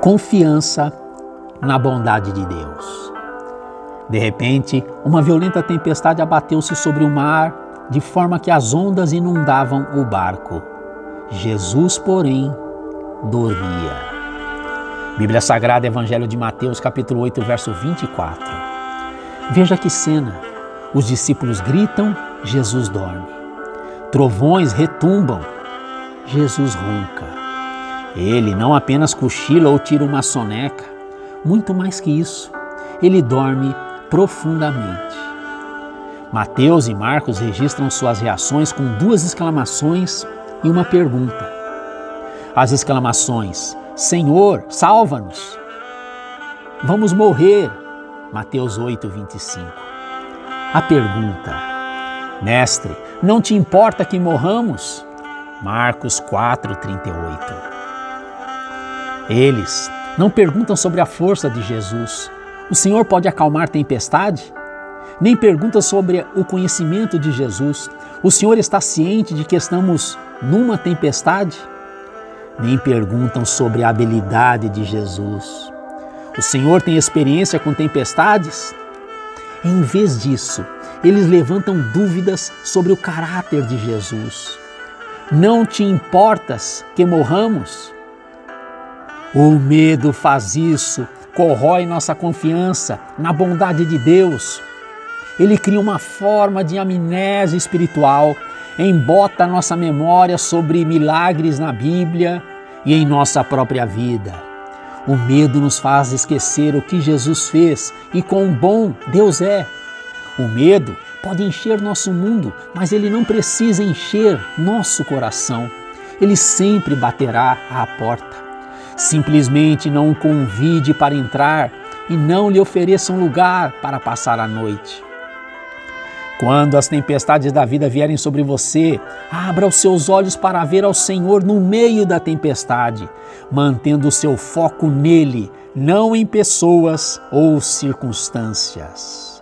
confiança na bondade de Deus. De repente, uma violenta tempestade abateu-se sobre o mar, de forma que as ondas inundavam o barco. Jesus, porém, dormia. Bíblia Sagrada, Evangelho de Mateus, capítulo 8, verso 24. Veja que cena. Os discípulos gritam, Jesus dorme. Trovões retumbam, Jesus ronca. Ele não apenas cochila ou tira uma soneca, muito mais que isso, ele dorme profundamente. Mateus e Marcos registram suas reações com duas exclamações e uma pergunta. As exclamações: Senhor, salva-nos! Vamos morrer! Mateus 8, 25. A pergunta: Mestre, não te importa que morramos? Marcos 4, 38. Eles não perguntam sobre a força de Jesus. O Senhor pode acalmar tempestade? Nem perguntam sobre o conhecimento de Jesus. O Senhor está ciente de que estamos numa tempestade? Nem perguntam sobre a habilidade de Jesus. O Senhor tem experiência com tempestades? Em vez disso, eles levantam dúvidas sobre o caráter de Jesus. Não te importas que morramos? O medo faz isso, corrói nossa confiança na bondade de Deus. Ele cria uma forma de amnésia espiritual, embota nossa memória sobre milagres na Bíblia e em nossa própria vida. O medo nos faz esquecer o que Jesus fez e quão bom Deus é. O medo pode encher nosso mundo, mas ele não precisa encher nosso coração. Ele sempre baterá à porta. Simplesmente não o convide para entrar e não lhe ofereça um lugar para passar a noite. Quando as tempestades da vida vierem sobre você, abra os seus olhos para ver ao Senhor no meio da tempestade, mantendo o seu foco nele, não em pessoas ou circunstâncias.